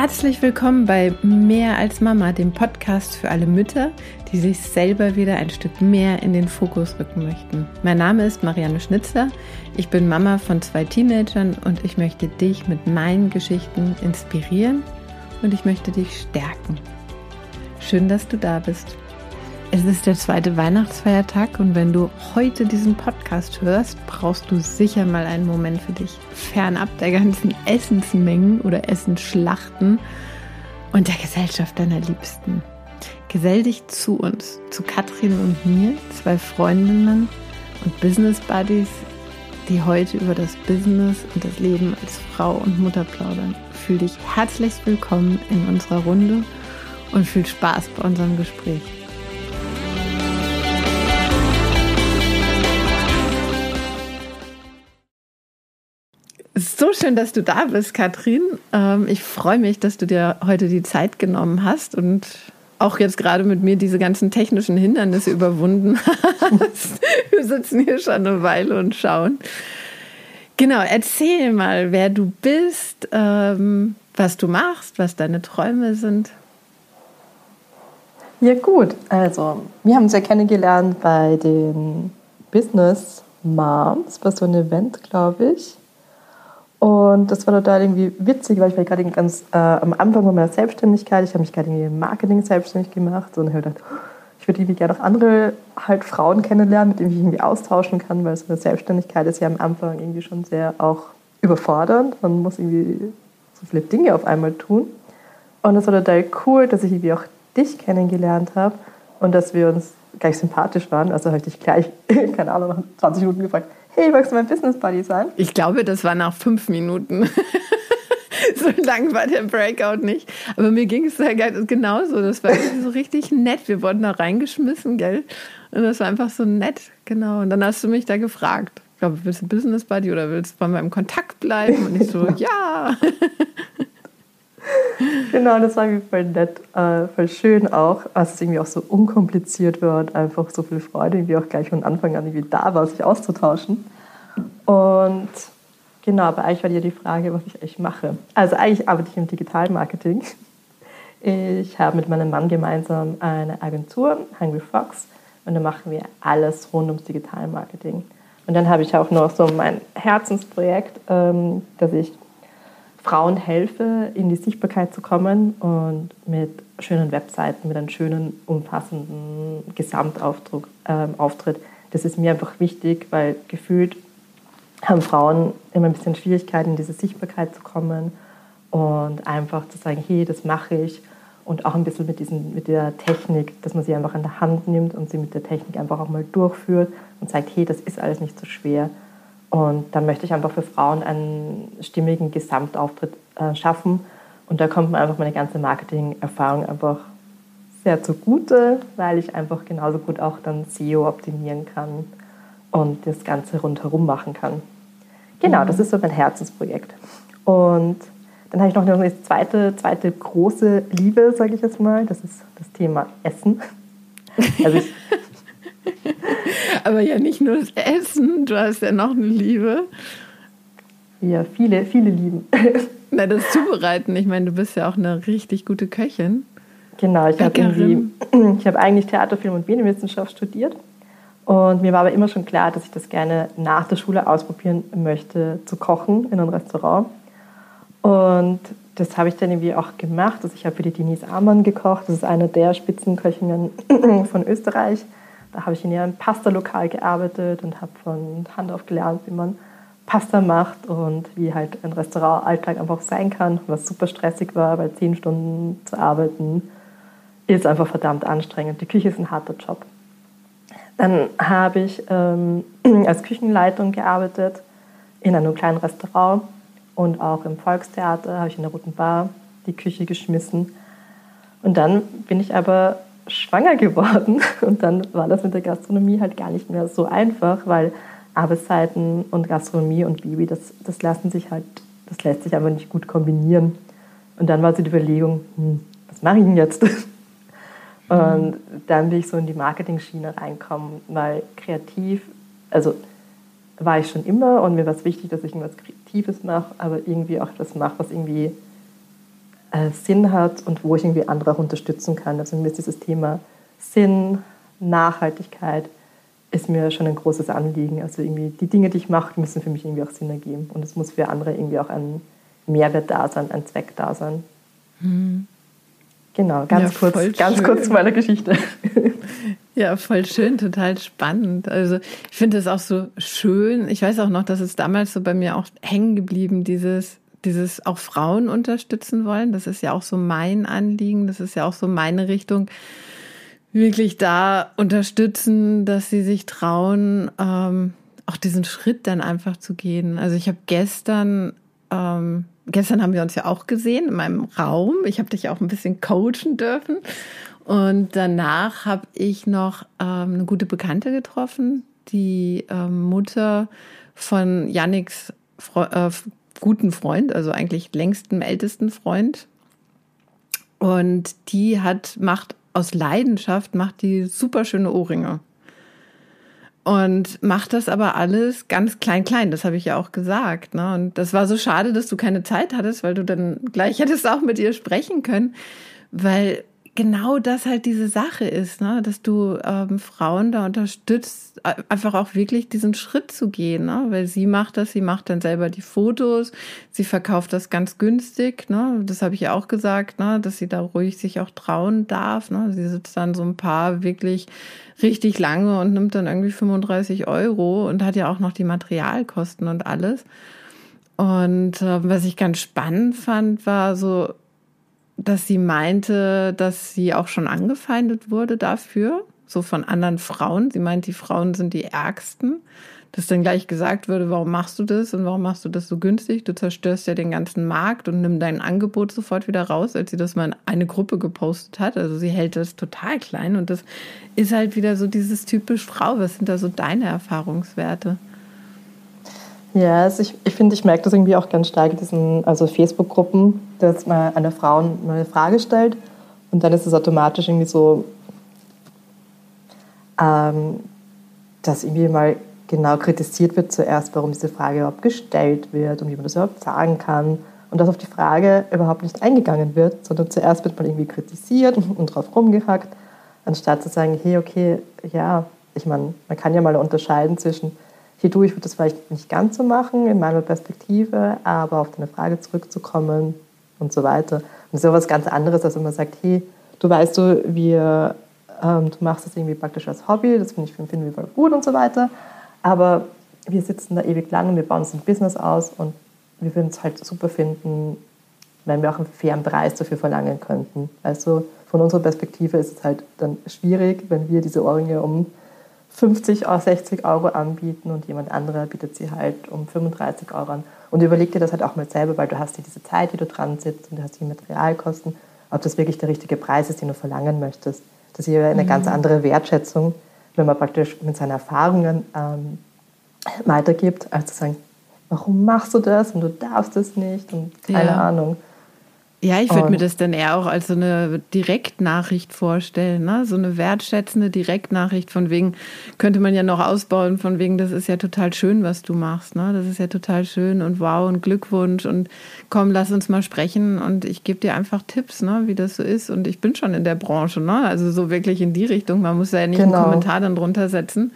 Herzlich willkommen bei Mehr als Mama, dem Podcast für alle Mütter, die sich selber wieder ein Stück mehr in den Fokus rücken möchten. Mein Name ist Marianne Schnitzler. Ich bin Mama von zwei Teenagern und ich möchte dich mit meinen Geschichten inspirieren und ich möchte dich stärken. Schön, dass du da bist. Es ist der zweite Weihnachtsfeiertag und wenn du heute diesen Podcast hörst, brauchst du sicher mal einen Moment für dich. Fernab der ganzen Essensmengen oder Essensschlachten und der Gesellschaft deiner Liebsten. Gesell dich zu uns, zu Katrin und mir, zwei Freundinnen und Business Buddies, die heute über das Business und das Leben als Frau und Mutter plaudern. Fühl dich herzlich willkommen in unserer Runde und viel Spaß bei unserem Gespräch. So schön, dass du da bist, Katrin. Ähm, ich freue mich, dass du dir heute die Zeit genommen hast und auch jetzt gerade mit mir diese ganzen technischen Hindernisse überwunden hast. Wir sitzen hier schon eine Weile und schauen. Genau, erzähl mal, wer du bist, ähm, was du machst, was deine Träume sind. Ja gut, also wir haben uns ja kennengelernt bei den Business Moms, war so ein Event, glaube ich. Und das war total irgendwie witzig, weil ich war gerade ganz äh, am Anfang meiner Selbstständigkeit, ich habe mich gerade im Marketing selbstständig gemacht und habe gedacht, ich würde irgendwie gerne auch andere halt Frauen kennenlernen, mit denen ich irgendwie austauschen kann, weil so eine Selbstständigkeit ist ja am Anfang irgendwie schon sehr auch überfordernd. Man muss irgendwie so viele Dinge auf einmal tun. Und es war total cool, dass ich irgendwie auch dich kennengelernt habe und dass wir uns gleich sympathisch waren. Also habe ich dich gleich, keine Ahnung, nach 20 Minuten gefragt, hey, magst du mein Business Buddy sein? Ich glaube, das war nach fünf Minuten. so lang war der Breakout nicht. Aber mir ging es da genauso. Das war so richtig nett. Wir wurden da reingeschmissen, gell? Und das war einfach so nett, genau. Und dann hast du mich da gefragt. Ich glaube, willst du Business Buddy oder willst du bei meinem Kontakt bleiben? Und ich so, ja. genau, das war irgendwie voll nett, äh, voll schön auch, als es irgendwie auch so unkompliziert wird, einfach so viel Freude irgendwie auch gleich von Anfang an irgendwie da war, sich auszutauschen. Und genau, aber eigentlich war ja die Frage, was ich eigentlich mache. Also eigentlich arbeite ich im Digitalmarketing. Ich habe mit meinem Mann gemeinsam eine Agentur, Hungry Fox, und da machen wir alles rund ums Digitalmarketing. Und dann habe ich auch noch so mein Herzensprojekt, ähm, dass ich Frauen helfe, in die Sichtbarkeit zu kommen und mit schönen Webseiten, mit einem schönen, umfassenden Gesamtauftritt. Ähm, das ist mir einfach wichtig, weil gefühlt haben Frauen immer ein bisschen Schwierigkeiten, in diese Sichtbarkeit zu kommen und einfach zu sagen, hey, das mache ich. Und auch ein bisschen mit, diesen, mit der Technik, dass man sie einfach an der Hand nimmt und sie mit der Technik einfach auch mal durchführt und sagt, hey, das ist alles nicht so schwer. Und dann möchte ich einfach für Frauen einen stimmigen Gesamtauftritt äh, schaffen. Und da kommt mir einfach meine ganze Marketing-Erfahrung einfach sehr zugute, weil ich einfach genauso gut auch dann SEO optimieren kann und das Ganze rundherum machen kann. Genau, das mhm. ist so mein Herzensprojekt. Und dann habe ich noch eine zweite, zweite große Liebe, sage ich jetzt mal. Das ist das Thema Essen. Also ich, Aber ja nicht nur das Essen, du hast ja noch eine Liebe. Ja, viele, viele Lieben. Na, das Zubereiten. Ich meine, du bist ja auch eine richtig gute Köchin. Genau, ich habe hab eigentlich Theater, Film und Medienwissenschaft studiert. Und mir war aber immer schon klar, dass ich das gerne nach der Schule ausprobieren möchte, zu kochen in einem Restaurant. Und das habe ich dann irgendwie auch gemacht. Also ich habe für die Denise Amann gekocht. Das ist eine der Spitzenköchinnen von Österreich. Da habe ich in ihrem Pasta-Lokal gearbeitet und habe von Hand auf gelernt, wie man Pasta macht und wie halt ein Restaurantalltag einfach sein kann, was super stressig war, weil zehn Stunden zu arbeiten ist einfach verdammt anstrengend. Die Küche ist ein harter Job. Dann habe ich ähm, als Küchenleitung gearbeitet in einem kleinen Restaurant und auch im Volkstheater habe ich in der Roten Bar die Küche geschmissen. Und dann bin ich aber schwanger geworden und dann war das mit der Gastronomie halt gar nicht mehr so einfach, weil Arbeitszeiten und Gastronomie und Baby, das, das lassen sich halt, das lässt sich einfach nicht gut kombinieren. Und dann war so die Überlegung, hm, was mache ich denn jetzt? Und dann bin ich so in die Marketing-Schiene reinkommen, weil kreativ, also war ich schon immer und mir war es wichtig, dass ich irgendwas Kreatives mache, aber irgendwie auch etwas mache, was irgendwie äh, Sinn hat und wo ich irgendwie andere auch unterstützen kann. Also mir ist dieses Thema Sinn, Nachhaltigkeit ist mir schon ein großes Anliegen. Also irgendwie die Dinge, die ich mache, müssen für mich irgendwie auch Sinn ergeben und es muss für andere irgendwie auch ein Mehrwert da sein, ein Zweck da sein. Mhm. Genau, ganz ja, kurz, ganz kurz zu meiner Geschichte. Ja, voll schön, total spannend. Also ich finde es auch so schön. Ich weiß auch noch, dass es damals so bei mir auch hängen geblieben, dieses, dieses auch Frauen unterstützen wollen. Das ist ja auch so mein Anliegen. Das ist ja auch so meine Richtung. Wirklich da unterstützen, dass sie sich trauen, ähm, auch diesen Schritt dann einfach zu gehen. Also ich habe gestern ähm, gestern haben wir uns ja auch gesehen in meinem Raum. Ich habe dich auch ein bisschen coachen dürfen. Und danach habe ich noch ähm, eine gute Bekannte getroffen, die ähm, Mutter von Yannicks Fre äh, guten Freund, also eigentlich längsten, ältesten Freund. Und die hat, macht aus Leidenschaft, macht die super schöne Ohrringe und macht das aber alles ganz klein, klein. Das habe ich ja auch gesagt. Ne? Und das war so schade, dass du keine Zeit hattest, weil du dann gleich hättest auch mit ihr sprechen können, weil genau das halt diese Sache ist, ne? dass du ähm, Frauen da unterstützt, einfach auch wirklich diesen Schritt zu gehen, ne? weil sie macht das, sie macht dann selber die Fotos, sie verkauft das ganz günstig, ne? das habe ich ja auch gesagt, ne? dass sie da ruhig sich auch trauen darf. Ne? Sie sitzt dann so ein paar wirklich richtig lange und nimmt dann irgendwie 35 Euro und hat ja auch noch die Materialkosten und alles. Und äh, was ich ganz spannend fand, war so, dass sie meinte, dass sie auch schon angefeindet wurde dafür, so von anderen Frauen. Sie meint, die Frauen sind die Ärgsten. Dass dann gleich gesagt würde, warum machst du das und warum machst du das so günstig? Du zerstörst ja den ganzen Markt und nimm dein Angebot sofort wieder raus, als sie das mal in eine Gruppe gepostet hat. Also sie hält das total klein und das ist halt wieder so dieses typisch Frau. Was sind da so deine Erfahrungswerte? Ja, also ich, ich finde, ich merke das irgendwie auch ganz stark in diesen also Facebook-Gruppen, dass man einer Frau eine Frage stellt und dann ist es automatisch irgendwie so, ähm, dass irgendwie mal genau kritisiert wird zuerst, warum diese Frage überhaupt gestellt wird und wie man das überhaupt sagen kann und dass auf die Frage überhaupt nicht eingegangen wird, sondern zuerst wird man irgendwie kritisiert und drauf rumgehackt, anstatt zu sagen, hey, okay, ja, ich meine, man kann ja mal unterscheiden zwischen hier du, ich würde das vielleicht nicht ganz so machen in meiner Perspektive, aber auf deine Frage zurückzukommen und so weiter. Und ja was ganz anderes, wenn man sagt, hey, du weißt du, wir, ähm, du machst das irgendwie praktisch als Hobby, das finde ich finden wir voll gut und so weiter, aber wir sitzen da ewig lang und wir bauen uns ein Business aus und wir würden es halt super finden, wenn wir auch einen fairen Preis dafür verlangen könnten. Also von unserer Perspektive ist es halt dann schwierig, wenn wir diese Ohrringe um 50, 60 Euro anbieten und jemand anderer bietet sie halt um 35 Euro an. Und überleg dir das halt auch mal selber, weil du hast ja diese Zeit, die du dran sitzt und du hast die Materialkosten, ob das wirklich der richtige Preis ist, den du verlangen möchtest. Das ist ja eine mhm. ganz andere Wertschätzung, wenn man praktisch mit seinen Erfahrungen ähm, weitergibt, als zu sagen, warum machst du das und du darfst es nicht und keine ja. Ahnung. Ja, ich würde mir das dann eher auch als so eine Direktnachricht vorstellen, ne? so eine wertschätzende Direktnachricht von wegen, könnte man ja noch ausbauen, von wegen, das ist ja total schön, was du machst, ne? das ist ja total schön und wow und Glückwunsch und komm, lass uns mal sprechen und ich gebe dir einfach Tipps, ne? wie das so ist und ich bin schon in der Branche, ne? also so wirklich in die Richtung, man muss ja nicht genau. einen Kommentar dann drunter setzen.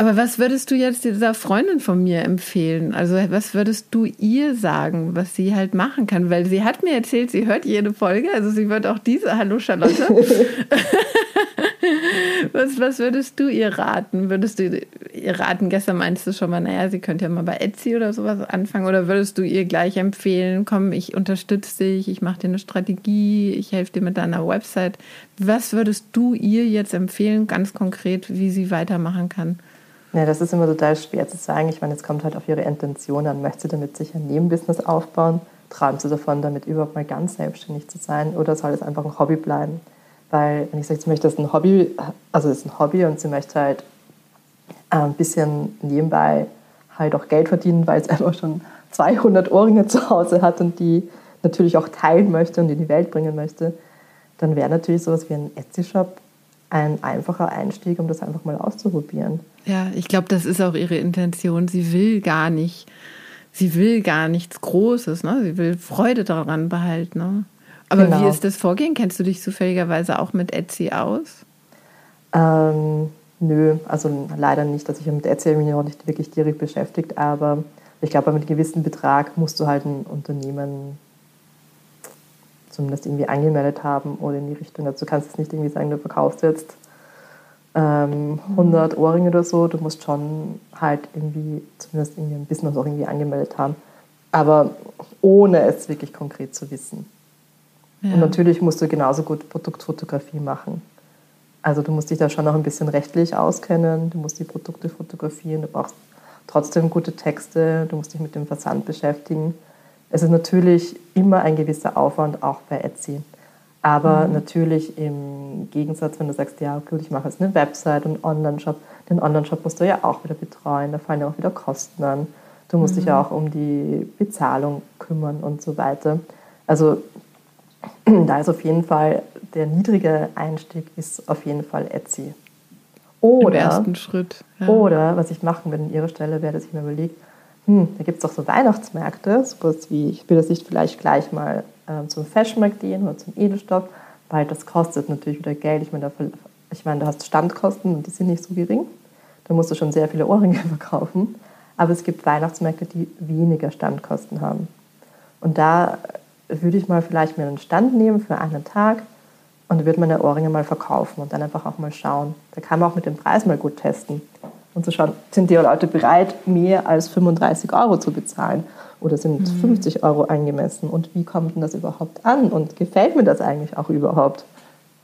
Aber was würdest du jetzt dieser Freundin von mir empfehlen? Also was würdest du ihr sagen, was sie halt machen kann? Weil sie hat mir erzählt, sie hört jede Folge, also sie wird auch diese. Hallo Charlotte. was, was würdest du ihr raten? Würdest du ihr raten, gestern meinst du schon mal, naja, sie könnte ja mal bei Etsy oder sowas anfangen. Oder würdest du ihr gleich empfehlen, komm, ich unterstütze dich, ich mache dir eine Strategie, ich helfe dir mit deiner Website. Was würdest du ihr jetzt empfehlen, ganz konkret, wie sie weitermachen kann? Ja, das ist immer total schwer zu sagen. Ich meine, es kommt halt auf ihre Intention an. Möchte sie damit sicher ein Nebenbusiness aufbauen? Träumt sie davon, damit überhaupt mal ganz selbstständig zu sein? Oder soll es einfach ein Hobby bleiben? Weil, wenn ich sage, sie möchte das ein Hobby, also es ist ein Hobby und sie möchte halt äh, ein bisschen nebenbei halt auch Geld verdienen, weil es einfach schon 200 Ohrringe zu Hause hat und die natürlich auch teilen möchte und in die Welt bringen möchte, dann wäre natürlich sowas wie ein Etsy-Shop ein einfacher Einstieg, um das einfach mal auszuprobieren. Ja, ich glaube, das ist auch ihre Intention. Sie will gar nicht, sie will gar nichts Großes, ne? Sie will Freude daran behalten. Ne? Aber genau. wie ist das Vorgehen? Kennst du dich zufälligerweise auch mit Etsy aus? Ähm, nö, also leider nicht. Also ich habe mit Etsy mich noch nicht wirklich direkt beschäftigt, aber ich glaube, mit einem gewissen Betrag musst du halt ein Unternehmen zumindest irgendwie angemeldet haben oder in die Richtung. Also du kannst jetzt nicht irgendwie sagen, du verkaufst jetzt ähm, 100 mhm. Ohrringe oder so. Du musst schon halt irgendwie zumindest irgendwie ein Business auch irgendwie angemeldet haben. Aber ohne es wirklich konkret zu wissen. Ja. Und natürlich musst du genauso gut Produktfotografie machen. Also du musst dich da schon noch ein bisschen rechtlich auskennen, du musst die Produkte fotografieren, du brauchst trotzdem gute Texte, du musst dich mit dem Versand beschäftigen. Es ist natürlich immer ein gewisser Aufwand, auch bei Etsy. Aber mhm. natürlich im Gegensatz, wenn du sagst, ja, gut, ich mache jetzt eine Website und einen Online-Shop, den Online-Shop musst du ja auch wieder betreuen, da fallen ja auch wieder Kosten an. Du musst mhm. dich ja auch um die Bezahlung kümmern und so weiter. Also da ist auf jeden Fall der niedrige Einstieg ist auf jeden Fall Etsy. Oder, Im ersten Schritt. Ja. Oder was ich machen würde an ihrer Stelle, wäre, dass ich mir überlege, hm, da gibt es doch so Weihnachtsmärkte, sowas wie, ich will das nicht vielleicht gleich mal äh, zum Fashionmarkt gehen oder zum Edelstoff, weil das kostet natürlich wieder Geld. Ich meine, da, ich meine, du hast Standkosten und die sind nicht so gering. Da musst du schon sehr viele Ohrringe verkaufen. Aber es gibt Weihnachtsmärkte, die weniger Standkosten haben. Und da würde ich mal vielleicht mir einen Stand nehmen für einen Tag und würde meine Ohrringe mal verkaufen und dann einfach auch mal schauen. Da kann man auch mit dem Preis mal gut testen und zu schauen, sind die Leute bereit, mehr als 35 Euro zu bezahlen oder sind mhm. 50 Euro angemessen und wie kommt denn das überhaupt an und gefällt mir das eigentlich auch überhaupt?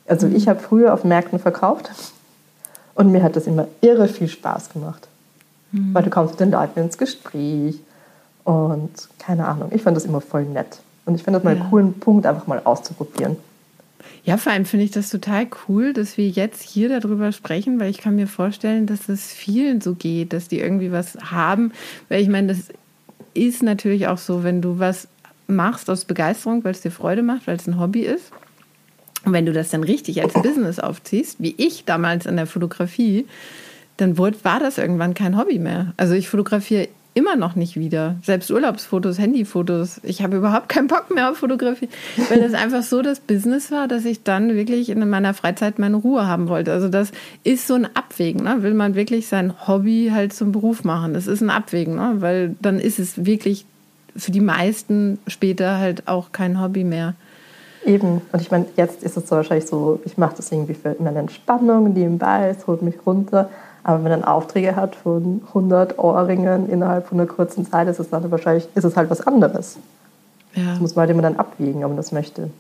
Also ich habe früher auf Märkten verkauft und mir hat das immer irre viel Spaß gemacht, mhm. weil du kommst mit den Leuten ins Gespräch und keine Ahnung, ich fand das immer voll nett. Und ich finde das mal ja. einen coolen Punkt, einfach mal auszuprobieren. Ja, vor allem finde ich das total cool, dass wir jetzt hier darüber sprechen, weil ich kann mir vorstellen, dass es vielen so geht, dass die irgendwie was haben. Weil ich meine, das ist natürlich auch so, wenn du was machst aus Begeisterung, weil es dir Freude macht, weil es ein Hobby ist. Und wenn du das dann richtig als Business aufziehst, wie ich damals in der Fotografie, dann war das irgendwann kein Hobby mehr. Also ich fotografiere immer noch nicht wieder. Selbst Urlaubsfotos, Handyfotos. Ich habe überhaupt keinen Bock mehr auf Fotografie, weil das einfach so das Business war, dass ich dann wirklich in meiner Freizeit meine Ruhe haben wollte. Also das ist so ein Abwägen. Ne? Will man wirklich sein Hobby halt zum Beruf machen? Das ist ein Abwägen, ne? weil dann ist es wirklich für die meisten später halt auch kein Hobby mehr. Eben. Und ich meine, jetzt ist es so wahrscheinlich so, ich mache das irgendwie für meine Entspannung nebenbei, es holt mich runter. Aber wenn man dann Aufträge hat von 100 Ohrringen innerhalb von einer kurzen Zeit, ist es dann wahrscheinlich ist es halt was anderes. Ja. Das muss man halt immer dann abwägen, ob man das möchte.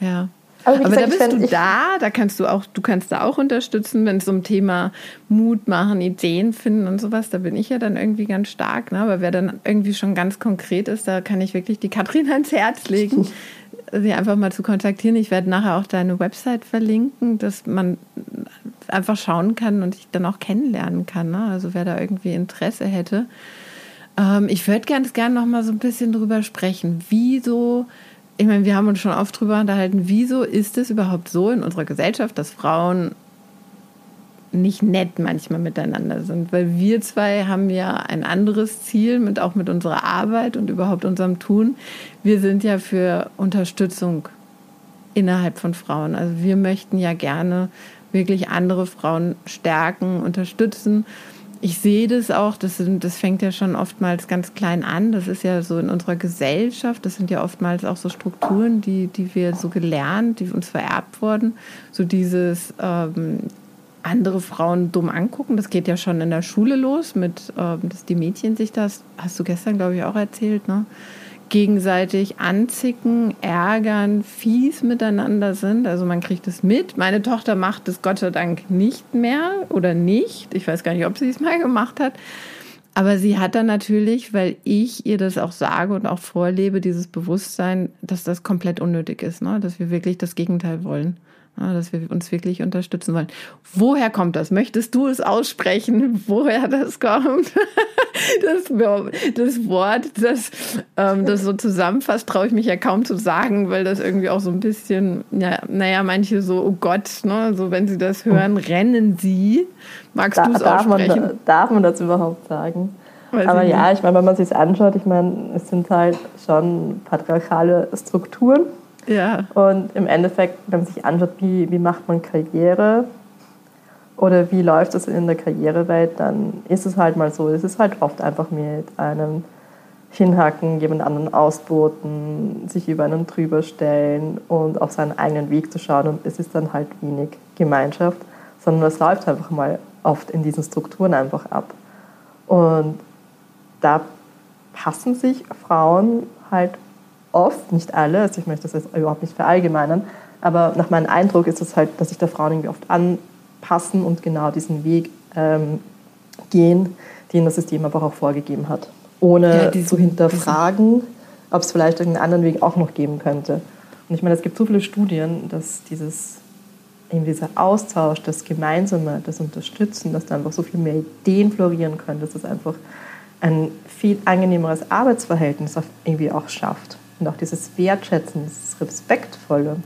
Ja. Aber, Aber gesagt, da bist du da, da kannst du auch, du kannst da auch unterstützen, wenn es um Thema Mut machen, Ideen finden und sowas. Da bin ich ja dann irgendwie ganz stark. Ne? Aber wer dann irgendwie schon ganz konkret ist, da kann ich wirklich die Katrin ans Herz legen, sie einfach mal zu kontaktieren. Ich werde nachher auch deine Website verlinken, dass man einfach schauen kann und ich dann auch kennenlernen kann. Ne? Also wer da irgendwie Interesse hätte. Ähm, ich würde ganz gerne noch mal so ein bisschen drüber sprechen. Wieso, ich meine, wir haben uns schon oft drüber unterhalten, wieso ist es überhaupt so in unserer Gesellschaft, dass Frauen nicht nett manchmal miteinander sind, weil wir zwei haben ja ein anderes Ziel mit auch mit unserer Arbeit und überhaupt unserem Tun. Wir sind ja für Unterstützung innerhalb von Frauen. Also wir möchten ja gerne wirklich andere Frauen stärken, unterstützen. Ich sehe das auch, das, sind, das fängt ja schon oftmals ganz klein an. Das ist ja so in unserer Gesellschaft, das sind ja oftmals auch so Strukturen, die, die wir so gelernt, die uns vererbt wurden. So dieses ähm, andere Frauen dumm angucken, das geht ja schon in der Schule los, mit, ähm, dass die Mädchen sich das, hast du gestern, glaube ich, auch erzählt, ne? Gegenseitig anzicken, ärgern, fies miteinander sind. Also man kriegt es mit. Meine Tochter macht es Gott sei Dank nicht mehr oder nicht. Ich weiß gar nicht, ob sie es mal gemacht hat. Aber sie hat dann natürlich, weil ich ihr das auch sage und auch vorlebe, dieses Bewusstsein, dass das komplett unnötig ist, ne? dass wir wirklich das Gegenteil wollen dass wir uns wirklich unterstützen wollen. Woher kommt das? Möchtest du es aussprechen, woher das kommt? Das, das Wort, das ähm, das so zusammenfasst, traue ich mich ja kaum zu sagen, weil das irgendwie auch so ein bisschen, ja, naja, manche so, oh Gott, ne, so wenn sie das hören, rennen sie. Magst da, du es aussprechen? Man, darf man das überhaupt sagen? Weiß Aber ich ja, ich meine, wenn man sich anschaut, ich meine, es sind halt schon patriarchale Strukturen Ja. Und im Endeffekt, wenn man sich anschaut, wie, wie macht man Karriere oder wie läuft das in der Karrierewelt, dann ist es halt mal so, es ist halt oft einfach mit einem hinhacken, jemand anderen ausboten, sich über einen drüber stellen und auf seinen eigenen Weg zu schauen. Und es ist dann halt wenig Gemeinschaft, sondern es läuft einfach mal oft in diesen Strukturen einfach ab. Und da passen sich Frauen halt oft, nicht alle, also ich möchte das jetzt überhaupt nicht verallgemeinern, aber nach meinem Eindruck ist es halt, dass sich da Frauen irgendwie oft anpassen und genau diesen Weg ähm, gehen, den das System aber auch vorgegeben hat ohne ja, zu hinterfragen, ob es vielleicht irgendeinen anderen Weg auch noch geben könnte. Und ich meine, es gibt so viele Studien, dass dieses, eben dieser Austausch, das Gemeinsame, das Unterstützen, dass da einfach so viel mehr Ideen florieren können, dass es einfach ein viel angenehmeres Arbeitsverhältnis irgendwie auch schafft. Und auch dieses Wertschätzen, dieses Respektvolle.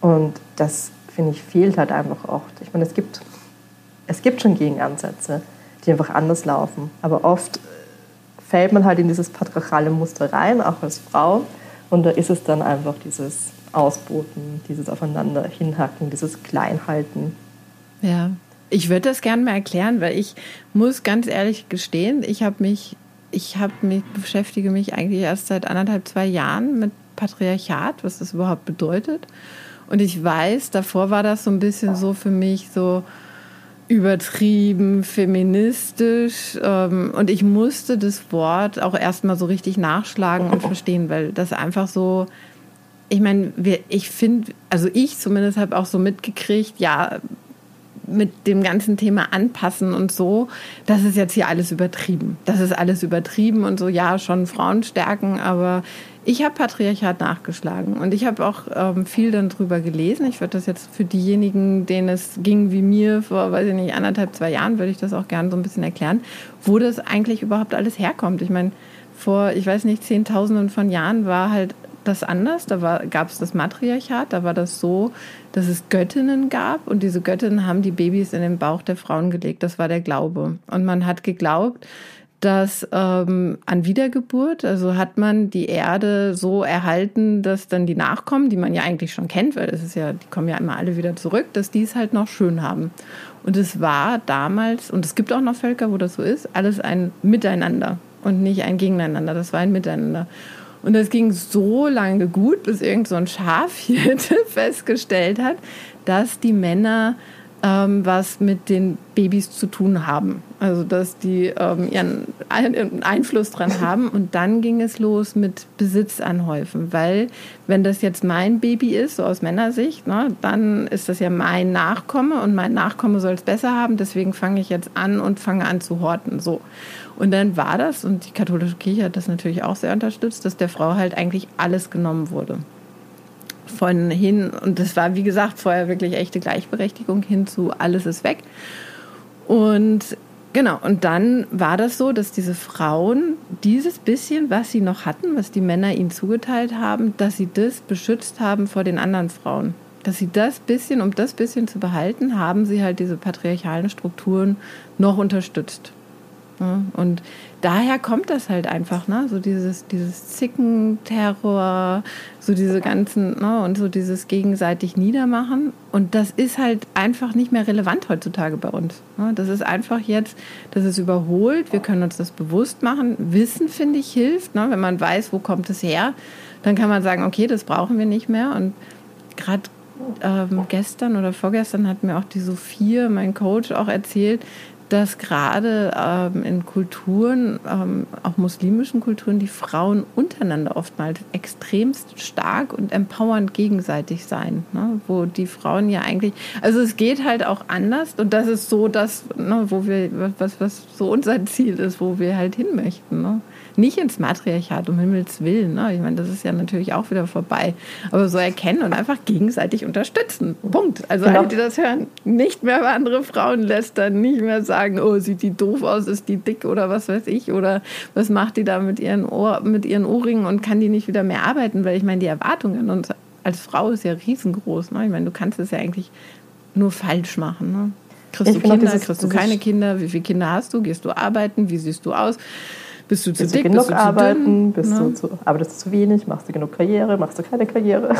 Und das, finde ich, fehlt halt einfach oft. Ich meine, es gibt, es gibt schon Gegenansätze, die einfach anders laufen. Aber oft fällt man halt in dieses patriarchale Muster rein, auch als Frau. Und da ist es dann einfach dieses Ausboten, dieses Aufeinander hinhacken, dieses Kleinhalten. Ja, ich würde das gerne mal erklären, weil ich muss ganz ehrlich gestehen, ich habe mich, ich mich, beschäftige mich eigentlich erst seit anderthalb, zwei Jahren mit Patriarchat, was das überhaupt bedeutet. Und ich weiß, davor war das so ein bisschen so für mich so, übertrieben feministisch ähm, und ich musste das Wort auch erstmal so richtig nachschlagen und verstehen, weil das einfach so, ich meine, ich finde, also ich zumindest habe auch so mitgekriegt, ja, mit dem ganzen Thema anpassen und so, das ist jetzt hier alles übertrieben. Das ist alles übertrieben und so, ja, schon Frauen stärken, aber ich habe Patriarchat nachgeschlagen und ich habe auch ähm, viel dann drüber gelesen. Ich würde das jetzt für diejenigen, denen es ging wie mir vor, weiß ich nicht, anderthalb, zwei Jahren, würde ich das auch gerne so ein bisschen erklären, wo das eigentlich überhaupt alles herkommt. Ich meine, vor, ich weiß nicht, Zehntausenden von Jahren war halt das anders. Da gab es das Matriarchat, da war das so, dass es Göttinnen gab und diese Göttinnen haben die Babys in den Bauch der Frauen gelegt. Das war der Glaube. Und man hat geglaubt, dass ähm, an Wiedergeburt, also hat man die Erde so erhalten, dass dann die Nachkommen, die man ja eigentlich schon kennt, weil es ist ja, die kommen ja immer alle wieder zurück, dass die es halt noch schön haben. Und es war damals, und es gibt auch noch Völker, wo das so ist, alles ein Miteinander und nicht ein Gegeneinander. Das war ein Miteinander. Und das ging so lange gut, bis irgend so ein Schafhirte festgestellt hat, dass die Männer ähm, was mit den Babys zu tun haben. Also dass die ähm, ihren Einfluss dran haben. Und dann ging es los mit Besitz anhäufen. Weil wenn das jetzt mein Baby ist, so aus Männersicht, ne, dann ist das ja mein Nachkomme und mein Nachkomme soll es besser haben. Deswegen fange ich jetzt an und fange an zu horten. So. Und dann war das, und die katholische Kirche hat das natürlich auch sehr unterstützt, dass der Frau halt eigentlich alles genommen wurde von hin, und das war wie gesagt vorher wirklich echte Gleichberechtigung hin zu alles ist weg. Und genau, und dann war das so, dass diese Frauen dieses bisschen, was sie noch hatten, was die Männer ihnen zugeteilt haben, dass sie das beschützt haben vor den anderen Frauen. Dass sie das bisschen, um das bisschen zu behalten, haben sie halt diese patriarchalen Strukturen noch unterstützt. Und daher kommt das halt einfach, ne? So dieses, dieses Zickenterror, so diese ganzen, ne? Und so dieses gegenseitig Niedermachen. Und das ist halt einfach nicht mehr relevant heutzutage bei uns. Ne? Das ist einfach jetzt, das ist überholt. Wir können uns das bewusst machen. Wissen, finde ich, hilft. Ne? Wenn man weiß, wo kommt es her, dann kann man sagen, okay, das brauchen wir nicht mehr. Und gerade ähm, gestern oder vorgestern hat mir auch die Sophie, mein Coach, auch erzählt, dass gerade ähm, in Kulturen, ähm, auch muslimischen Kulturen, die Frauen untereinander oftmals extremst stark und empowernd gegenseitig sein. Ne? Wo die Frauen ja eigentlich, also es geht halt auch anders und das ist so das, ne, wo wir, was, was so unser Ziel ist, wo wir halt hin möchten. Ne? Nicht ins Matriarchat, um Himmels Willen. Ne? Ich meine, das ist ja natürlich auch wieder vorbei. Aber so erkennen und einfach gegenseitig unterstützen. Punkt. Also genau. alle, die das hören, nicht mehr über andere Frauen lästern, nicht mehr sagen, oh, sieht die doof aus, ist die dick oder was weiß ich. Oder was macht die da mit ihren, Ohr, mit ihren Ohrringen und kann die nicht wieder mehr arbeiten? Weil ich meine, die Erwartungen uns als Frau ist ja riesengroß. Ne? Ich meine, du kannst es ja eigentlich nur falsch machen. Ne? Kriegst ich du Kinder, dieses, kriegst du keine Kinder? Wie viele Kinder hast du? Gehst du arbeiten? Wie siehst du aus? Bist du zu Willst dick, du genug bist du zu arbeiten? dünn, bist ne? du zu, arbeitest du zu wenig? Machst du genug Karriere? Machst du keine Karriere?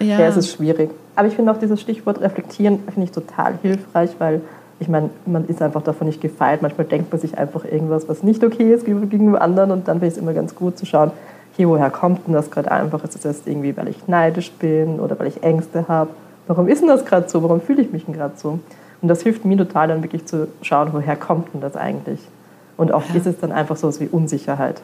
Ja. Ja, es ist schwierig. Aber ich finde auch dieses Stichwort reflektieren finde ich total hilfreich, weil ich meine, man ist einfach davon nicht gefeit. Manchmal denkt man sich einfach irgendwas, was nicht okay ist gegenüber anderen und dann finde ich es immer ganz gut zu schauen, hier, woher kommt denn das gerade einfach? Ist es jetzt irgendwie, weil ich neidisch bin oder weil ich Ängste habe? Warum ist denn das gerade so? Warum fühle ich mich denn gerade so? Und das hilft mir total dann wirklich zu schauen, woher kommt denn das eigentlich? Und oft Ja. ist es dann einfach so wie Unsicherheit.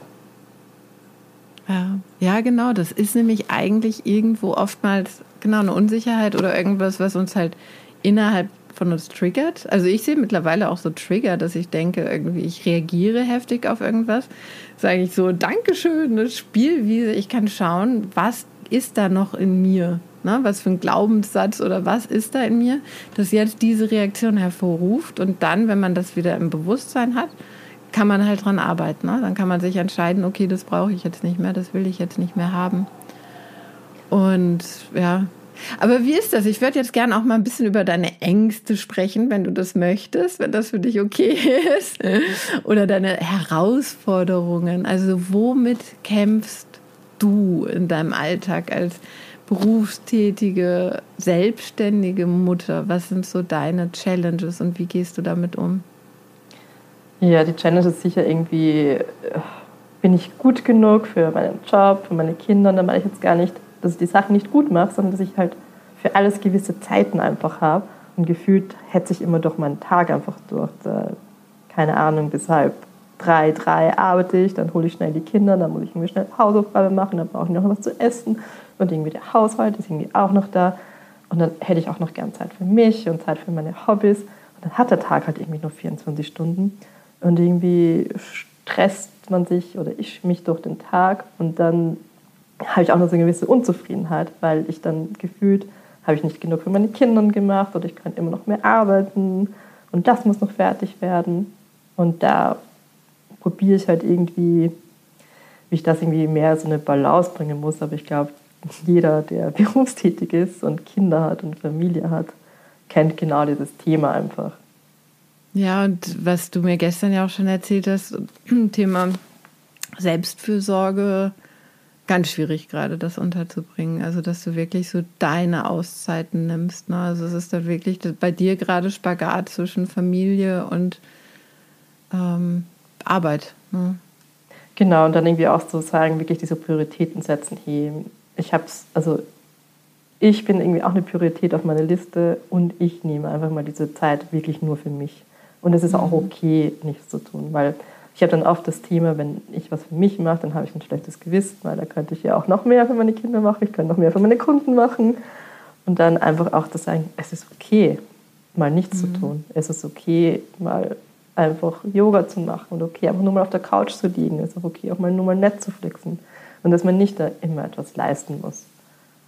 Ja. ja, genau. Das ist nämlich eigentlich irgendwo oftmals genau eine Unsicherheit oder irgendwas, was uns halt innerhalb von uns triggert. Also ich sehe mittlerweile auch so Trigger, dass ich denke, irgendwie ich reagiere heftig auf irgendwas. Sage ich so, Dankeschön, eine Spielwiese. Ich kann schauen, was ist da noch in mir? Ne? Was für ein Glaubenssatz oder was ist da in mir, das jetzt diese Reaktion hervorruft. Und dann, wenn man das wieder im Bewusstsein hat, kann man halt dran arbeiten. Ne? Dann kann man sich entscheiden, okay, das brauche ich jetzt nicht mehr, das will ich jetzt nicht mehr haben. Und ja, aber wie ist das? Ich würde jetzt gerne auch mal ein bisschen über deine Ängste sprechen, wenn du das möchtest, wenn das für dich okay ist. Oder deine Herausforderungen. Also womit kämpfst du in deinem Alltag als berufstätige, selbstständige Mutter? Was sind so deine Challenges und wie gehst du damit um? Ja, die Challenge ist sicher irgendwie, äh, bin ich gut genug für meinen Job, für meine Kinder? Und dann meine ich jetzt gar nicht, dass ich die Sachen nicht gut mache, sondern dass ich halt für alles gewisse Zeiten einfach habe. Und gefühlt hetze ich immer durch meinen Tag einfach durch. Keine Ahnung, bis halb drei, drei arbeite ich, dann hole ich schnell die Kinder, dann muss ich irgendwie schnell Hausaufgaben machen, dann brauche ich noch was zu essen und irgendwie der Haushalt ist irgendwie auch noch da. Und dann hätte ich auch noch gern Zeit für mich und Zeit für meine Hobbys. Und dann hat der Tag halt irgendwie nur 24 Stunden. Und irgendwie stresst man sich oder ich mich durch den Tag und dann habe ich auch noch so eine gewisse Unzufriedenheit, weil ich dann gefühlt, habe ich nicht genug für meine Kinder gemacht oder ich kann immer noch mehr arbeiten und das muss noch fertig werden. Und da probiere ich halt irgendwie, wie ich das irgendwie mehr so eine Balance bringen muss. Aber ich glaube, jeder, der berufstätig ist und Kinder hat und Familie hat, kennt genau dieses Thema einfach. Ja, und was du mir gestern ja auch schon erzählt hast, Thema Selbstfürsorge, ganz schwierig gerade das unterzubringen. Also, dass du wirklich so deine Auszeiten nimmst. Ne? Also, es ist da wirklich bei dir gerade Spagat zwischen Familie und ähm, Arbeit. Ne? Genau, und dann irgendwie auch so sagen, wirklich diese Prioritäten setzen. Hey, ich hab's, also ich bin irgendwie auch eine Priorität auf meiner Liste und ich nehme einfach mal diese Zeit wirklich nur für mich. Und es ist auch okay, nichts zu tun, weil ich habe dann oft das Thema, wenn ich was für mich mache, dann habe ich ein schlechtes Gewissen, weil da könnte ich ja auch noch mehr für meine Kinder machen, ich könnte noch mehr für meine Kunden machen. Und dann einfach auch das sagen, es ist okay, mal nichts zu tun. Es ist okay, mal einfach Yoga zu machen und okay, einfach nur mal auf der Couch zu liegen. Es ist auch okay, auch mal nur mal nett zu flixen. Und dass man nicht da immer etwas leisten muss.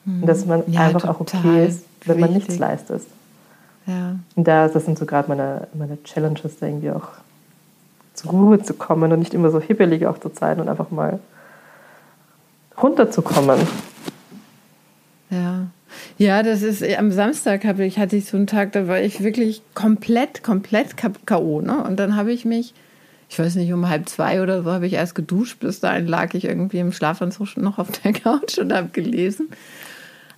Und dass man Ja, einfach auch okay ist, wenn man wichtig. nichts leistet. Ja. Und da, das sind so gerade meine, meine Challenges, da irgendwie auch zur Ruhe zu kommen und nicht immer so hibbelig auch zu sein und einfach mal runterzukommen. Ja. Ja, das ist am Samstag habe ich hatte ich so einen Tag, da war ich wirklich komplett komplett K.O. Ne? Und dann habe ich mich, ich weiß nicht, um halb zwei oder so habe ich erst geduscht. Bis dahin lag ich irgendwie im Schlafanzug noch auf der Couch und habe gelesen.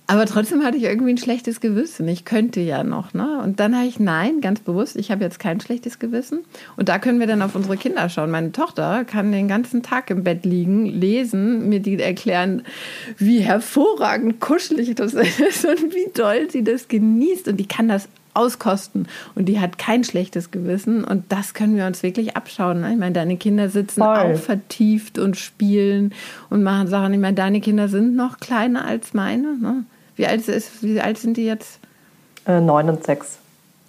Aber trotzdem hatte ich irgendwie ein schlechtes Gewissen. Ich könnte ja noch, ne? Und dann habe ich, nein, ganz bewusst, ich habe jetzt kein schlechtes Gewissen. Und da können wir dann auf unsere Kinder schauen. Meine Tochter kann den ganzen Tag im Bett liegen, lesen, mir die erklären, wie hervorragend kuschelig das ist und wie doll sie das genießt. Und die kann das auskosten und die hat kein schlechtes Gewissen und das können wir uns wirklich abschauen. Ne? Ich meine, deine Kinder sitzen Voll. auch vertieft und spielen und machen Sachen. Ich meine, deine Kinder sind noch kleiner als meine. Ne? Wie, alt ist, wie alt sind die jetzt? Äh, neun und sechs.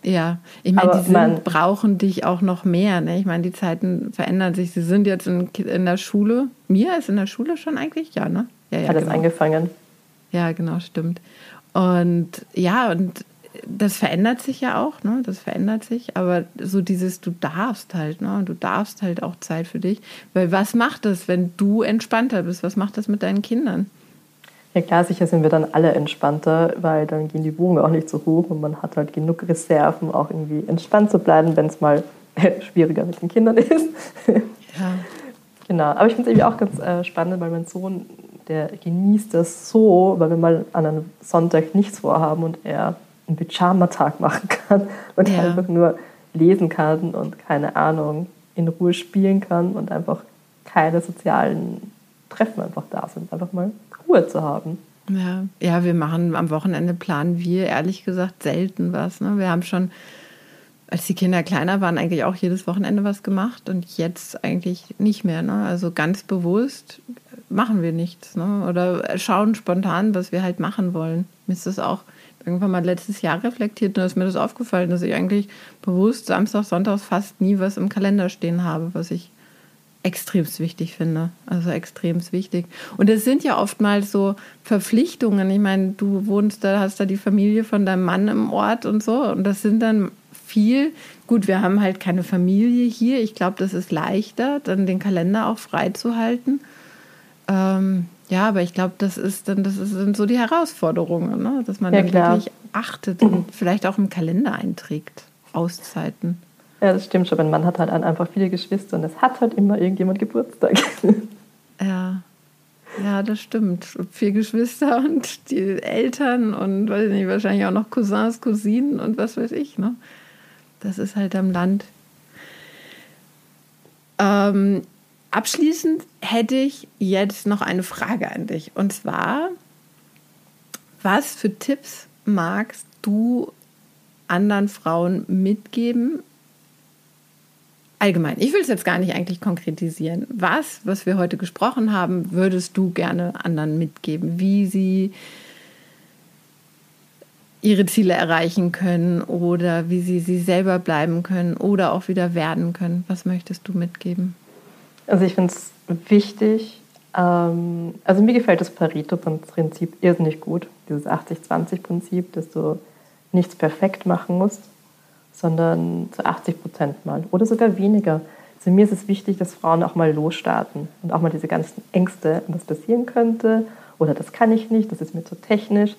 Ja, ich meine, die sind, man- brauchen dich auch noch mehr. Ne? Ich meine, die Zeiten verändern sich. Sie sind jetzt in, in der Schule. Mia ist in der Schule schon eigentlich? Ja, ne? Ja, ja, Hat es genau. angefangen. Ja, genau, stimmt. Und ja, und das verändert sich ja auch, ne? Das verändert sich, aber so dieses, du darfst halt, ne? Du darfst halt auch Zeit für dich. Weil was macht das, wenn du entspannter bist? Was macht das mit deinen Kindern? Ja klar, sicher sind wir dann alle entspannter, weil dann gehen die Wogen auch nicht so hoch und man hat halt genug Reserven, auch irgendwie entspannt zu bleiben, wenn es mal schwieriger mit den Kindern ist. Ja. Genau, aber ich finde es irgendwie auch ganz äh, spannend, weil mein Sohn, der genießt das so, weil wir mal an einem Sonntag nichts vorhaben und er einen Pyjama-Tag machen kann und ja. einfach nur lesen kann und keine Ahnung, in Ruhe spielen kann und einfach keine sozialen Treffen einfach da sind, einfach mal Ruhe zu haben. Ja, ja wir machen am Wochenende planen wir ehrlich gesagt selten was. Ne? Wir haben schon, als die Kinder kleiner waren, eigentlich auch jedes Wochenende was gemacht und jetzt eigentlich nicht mehr. Ne? Also ganz bewusst machen wir nichts ne? oder schauen spontan, was wir halt machen wollen. Mir ist das auch irgendwann mal letztes Jahr reflektiert und ist mir das aufgefallen, dass ich eigentlich bewusst Samstag, Sonntag fast nie was im Kalender stehen habe, was ich extremst wichtig finde. Also extremst wichtig. Und es sind ja oftmals so Verpflichtungen. Ich meine, du wohnst da, hast da die Familie von deinem Mann im Ort und so. Und das sind dann viel. Gut, wir haben halt keine Familie hier. Ich glaube, das ist leichter, dann den Kalender auch freizuhalten. Ähm, ja, aber ich glaube, das ist dann, das sind so die Herausforderungen, ne? dass man ja, dann klar. wirklich achtet und vielleicht auch im Kalender einträgt. Auszeiten. Ja, das stimmt schon. Mein Mann hat halt einfach viele Geschwister und es hat halt immer irgendjemand Geburtstag. Ja. Ja, das stimmt. Vier Geschwister und die Eltern und weiß ich nicht, wahrscheinlich auch noch Cousins, Cousinen und was weiß ich. Ne? Das ist halt am Land. Ähm, Abschließend hätte ich jetzt noch eine Frage an dich. Und zwar, was für Tipps magst du anderen Frauen mitgeben? Allgemein. Ich will es jetzt gar nicht eigentlich konkretisieren. Was, was wir heute gesprochen haben, würdest du gerne anderen mitgeben? Wie sie ihre Ziele erreichen können oder wie sie sie selber bleiben können oder auch wieder werden können? Was möchtest du mitgeben? Also ich finde es wichtig, ähm, also mir gefällt das Pareto-Prinzip irrsinnig gut, dieses 80-20-Prinzip, dass du nichts perfekt machen musst, sondern zu 80 Prozent mal oder sogar weniger. Also mir ist es wichtig, dass Frauen auch mal losstarten und auch mal diese ganzen Ängste, was passieren könnte oder das kann ich nicht, das ist mir zu technisch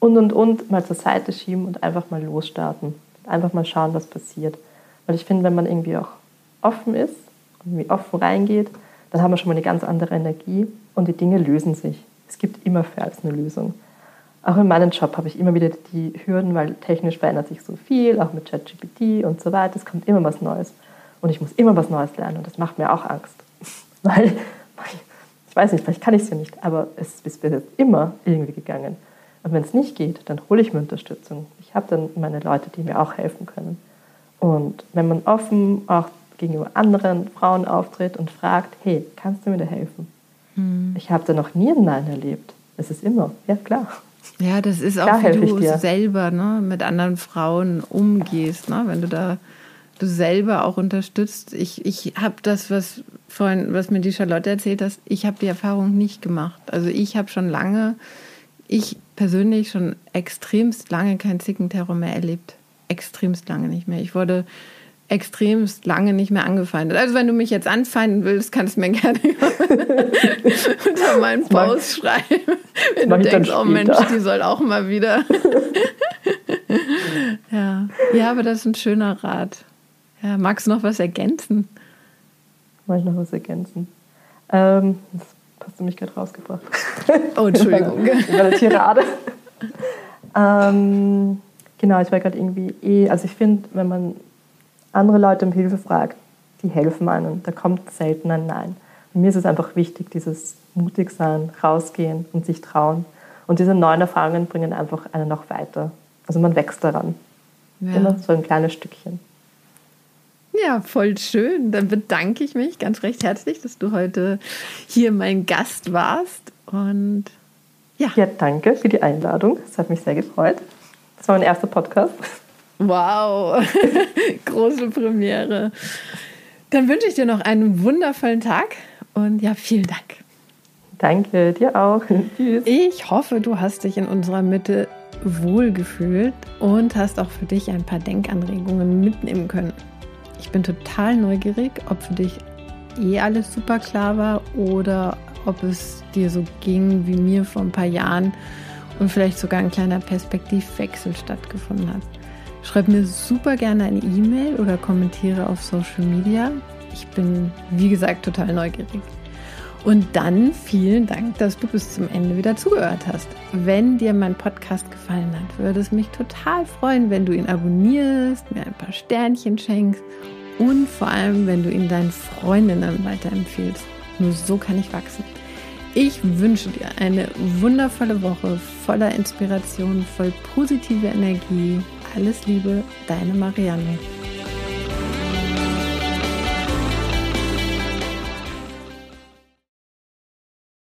und und und mal zur Seite schieben und einfach mal losstarten. Einfach mal schauen, was passiert. Weil ich finde, wenn man irgendwie auch offen ist irgendwie offen reingeht, dann haben wir schon mal eine ganz andere Energie und die Dinge lösen sich. Es gibt immer für alles eine Lösung. Auch in meinem Job habe ich immer wieder die Hürden, weil technisch verändert sich so viel, auch mit ChatGPT und so weiter. Es kommt immer was Neues. Und ich muss immer was Neues lernen und das macht mir auch Angst. weil, ich weiß nicht, vielleicht kann ich es ja nicht, aber es ist bis jetzt immer irgendwie gegangen. Und wenn es nicht geht, dann hole ich mir Unterstützung. Ich habe dann meine Leute, die mir auch helfen können. Und wenn man offen auch gegenüber anderen Frauen auftritt und fragt, hey, kannst du mir da helfen? Hm. Ich habe da noch nie ein Nein erlebt. Es ist immer, ja klar. Ja, das ist auch, wie du selber ne, mit anderen Frauen umgehst, ne? wenn du da du selber auch unterstützt. Ich, ich habe das, was vorhin, was mir die Charlotte erzählt hat, ich habe die Erfahrung nicht gemacht. Also ich habe schon lange, ich persönlich schon extremst lange kein Zickenterror mehr erlebt. Extremst lange nicht mehr. Ich wurde extremst lange nicht mehr angefeindet. Also wenn du mich jetzt anfeinden willst, kannst du mir gerne unter meinen Post schreiben. Wenn du denkst, oh Mensch, die soll auch mal wieder. ja. ja, aber das ist ein schöner Rat. Ja, magst du noch was ergänzen? Mag ich noch was ergänzen? Ähm, das hast du mich gerade rausgebracht. Oh, Entschuldigung. Über eine Tirade. ähm, genau, ich war gerade irgendwie eh, also ich finde, wenn man andere Leute um Hilfe fragt, die helfen einem. Da kommt selten ein Nein. Und mir ist es einfach wichtig, dieses mutig sein, rausgehen und sich trauen. Und diese neuen Erfahrungen bringen einfach einen noch weiter. Also man wächst daran. Ja. Immer so ein kleines Stückchen. Ja, voll schön. Dann bedanke ich mich ganz recht herzlich, dass du heute hier mein Gast warst. Und ja. Ja, danke für die Einladung. Es hat mich sehr gefreut. Das war mein erster Podcast. Wow, große Premiere. Dann wünsche ich dir noch einen wundervollen Tag und ja, vielen Dank. Danke, dir auch. Tschüss. Ich hoffe, du hast dich in unserer Mitte wohlgefühlt und hast auch für dich ein paar Denkanregungen mitnehmen können. Ich bin total neugierig, ob für dich eh alles super klar war oder ob es dir so ging wie mir vor ein paar Jahren und vielleicht sogar ein kleiner Perspektivwechsel stattgefunden hat. Schreib mir super gerne eine E-Mail oder kommentiere auf Social Media. Ich bin, wie gesagt, total neugierig. Und dann vielen Dank, dass du bis zum Ende wieder zugehört hast. Wenn dir mein Podcast gefallen hat, würde es mich total freuen, wenn du ihn abonnierst, mir ein paar Sternchen schenkst und vor allem, wenn du ihn deinen Freundinnen weiterempfiehlst. Nur so kann ich wachsen. Ich wünsche dir eine wundervolle Woche voller Inspiration, voll positive Energie. Alles Liebe, deine Marianne.